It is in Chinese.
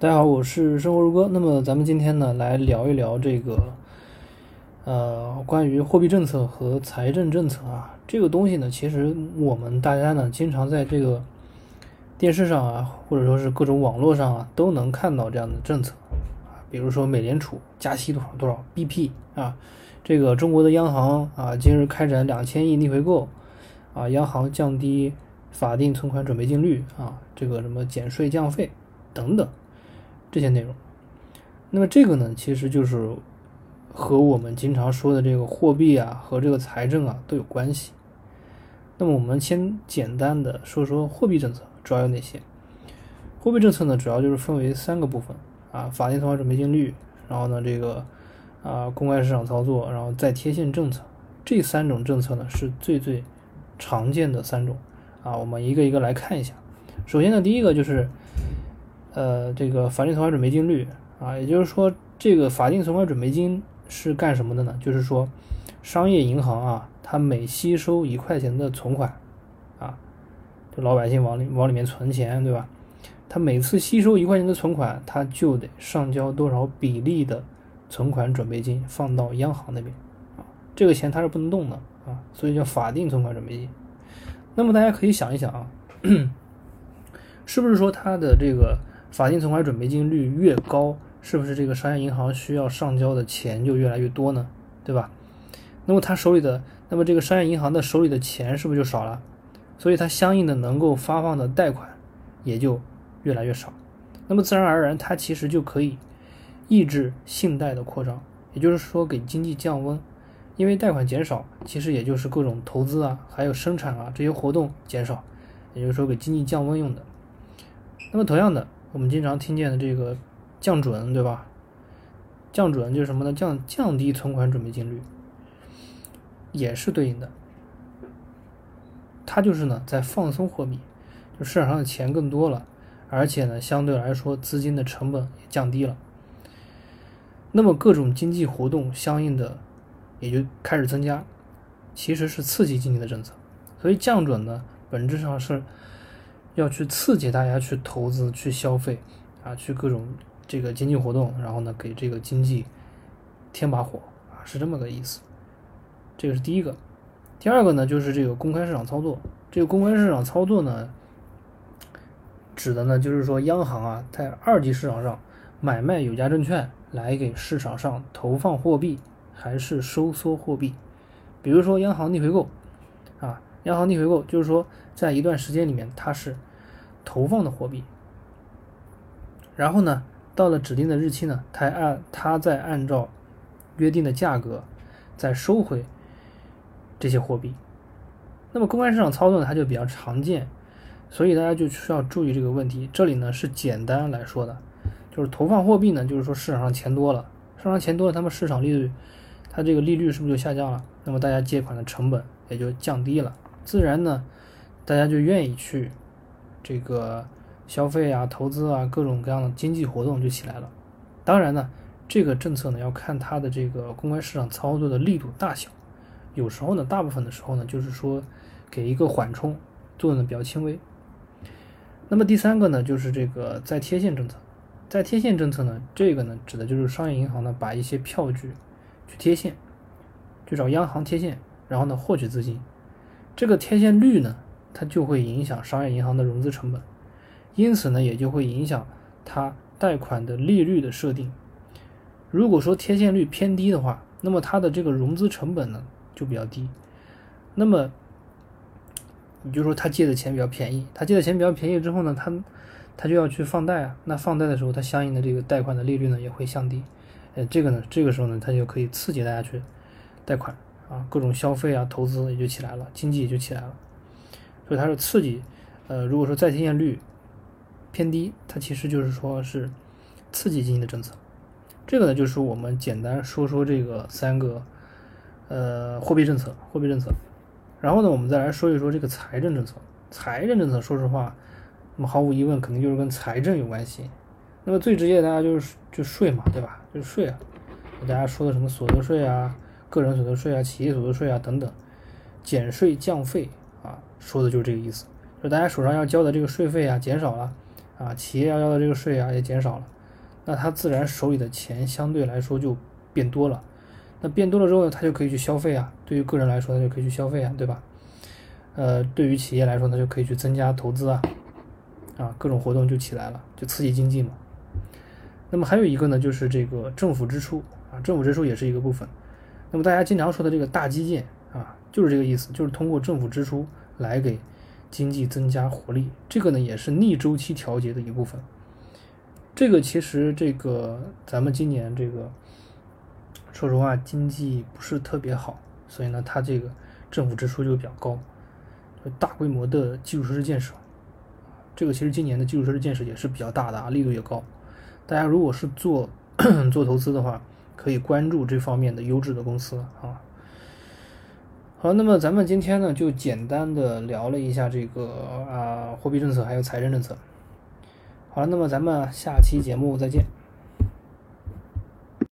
大家好，我是生活如歌。那么咱们今天呢，来聊一聊这个，呃，关于货币政策和财政政策啊，这个东西呢，其实我们大家呢，经常在这个电视上啊，或者说是各种网络上啊，都能看到这样的政策啊，比如说美联储加息多少多少 BP 啊，这个中国的央行啊，今日开展两千亿逆回购啊，央行降低法定存款准备金率啊，这个什么减税降费等等。这些内容，那么这个呢，其实就是和我们经常说的这个货币啊和这个财政啊都有关系。那么我们先简单的说说货币政策主要有哪些。货币政策呢，主要就是分为三个部分啊，法定存款准备金率，然后呢这个啊公开市场操作，然后再贴现政策。这三种政策呢是最最常见的三种啊，我们一个一个来看一下。首先呢，第一个就是。呃，这个法定存款准备金率啊，也就是说，这个法定存款准备金是干什么的呢？就是说，商业银行啊，它每吸收一块钱的存款啊，就老百姓往里往里面存钱，对吧？它每次吸收一块钱的存款，它就得上交多少比例的存款准备金放到央行那边啊，这个钱它是不能动的啊，所以叫法定存款准备金。那么大家可以想一想啊，是不是说它的这个？法定存款准备金率越高，是不是这个商业银行需要上交的钱就越来越多呢？对吧？那么他手里的，那么这个商业银行的手里的钱是不是就少了？所以它相应的能够发放的贷款也就越来越少。那么自然而然，它其实就可以抑制信贷的扩张，也就是说给经济降温。因为贷款减少，其实也就是各种投资啊，还有生产啊这些活动减少，也就是说给经济降温用的。那么同样的。我们经常听见的这个降准，对吧？降准就是什么呢？降降低存款准备金率，也是对应的。它就是呢，在放松货币，就市场上的钱更多了，而且呢，相对来说资金的成本也降低了。那么各种经济活动相应的也就开始增加，其实是刺激经济的政策。所以降准呢，本质上是。要去刺激大家去投资、去消费，啊，去各种这个经济活动，然后呢，给这个经济添把火，啊，是这么个意思。这个是第一个。第二个呢，就是这个公开市场操作。这个公开市场操作呢，指的呢，就是说央行啊，在二级市场上买卖有价证券，来给市场上投放货币，还是收缩货币。比如说央行逆回购，啊，央行逆回购就是说，在一段时间里面，它是投放的货币，然后呢，到了指定的日期呢，它按它再按照约定的价格再收回这些货币。那么公开市场操作呢，它就比较常见，所以大家就需要注意这个问题。这里呢是简单来说的，就是投放货币呢，就是说市场上钱多了，市场上钱多了，他们市场利率它这个利率是不是就下降了？那么大家借款的成本也就降低了，自然呢，大家就愿意去。这个消费啊、投资啊，各种各样的经济活动就起来了。当然呢，这个政策呢要看它的这个公开市场操作的力度大小。有时候呢，大部分的时候呢，就是说给一个缓冲作用呢比较轻微。那么第三个呢，就是这个再贴现政策。再贴现政策呢，这个呢指的就是商业银行呢把一些票据去贴现，去找央行贴现，然后呢获取资金。这个贴现率呢？它就会影响商业银行的融资成本，因此呢，也就会影响它贷款的利率的设定。如果说贴现率偏低的话，那么它的这个融资成本呢就比较低。那么，你就说他借的钱比较便宜，他借的钱比较便宜之后呢，他他就要去放贷啊。那放贷的时候，它相应的这个贷款的利率呢也会降低。呃，这个呢，这个时候呢，它就可以刺激大家去贷款啊，各种消费啊、投资也就起来了，经济也就起来了。所以它是刺激，呃，如果说再贴现率偏低，它其实就是说是刺激经济的政策。这个呢，就是我们简单说说这个三个，呃，货币政策，货币政策。然后呢，我们再来说一说这个财政政策。财政政策，说实话，那么毫无疑问，肯定就是跟财政有关系。那么最直接，大家就是就税嘛，对吧？就是税啊，大家说的什么所得税啊、个人所得税啊、企业所得税啊等等，减税降费。说的就是这个意思，就大家手上要交的这个税费啊减少了，啊，企业要交的这个税啊也减少了，那他自然手里的钱相对来说就变多了。那变多了之后呢，他就可以去消费啊。对于个人来说，他就可以去消费啊，对吧？呃，对于企业来说，他就可以去增加投资啊，啊，各种活动就起来了，就刺激经济嘛。那么还有一个呢，就是这个政府支出啊，政府支出也是一个部分。那么大家经常说的这个大基建啊，就是这个意思，就是通过政府支出来给经济增加活力。这个呢，也是逆周期调节的一部分。这个其实这个咱们今年这个，说实话经济不是特别好，所以呢，它这个政府支出就比较高，大规模的基础设施建设，这个其实今年的基础设施建设也是比较大的啊，力度也高。大家如果是做 做投资的话，可以关注这方面的优质的公司啊。好，那么咱们今天呢就简单的聊了一下这个啊货币政策还有财政政策。好了，那么咱们下期节目再见。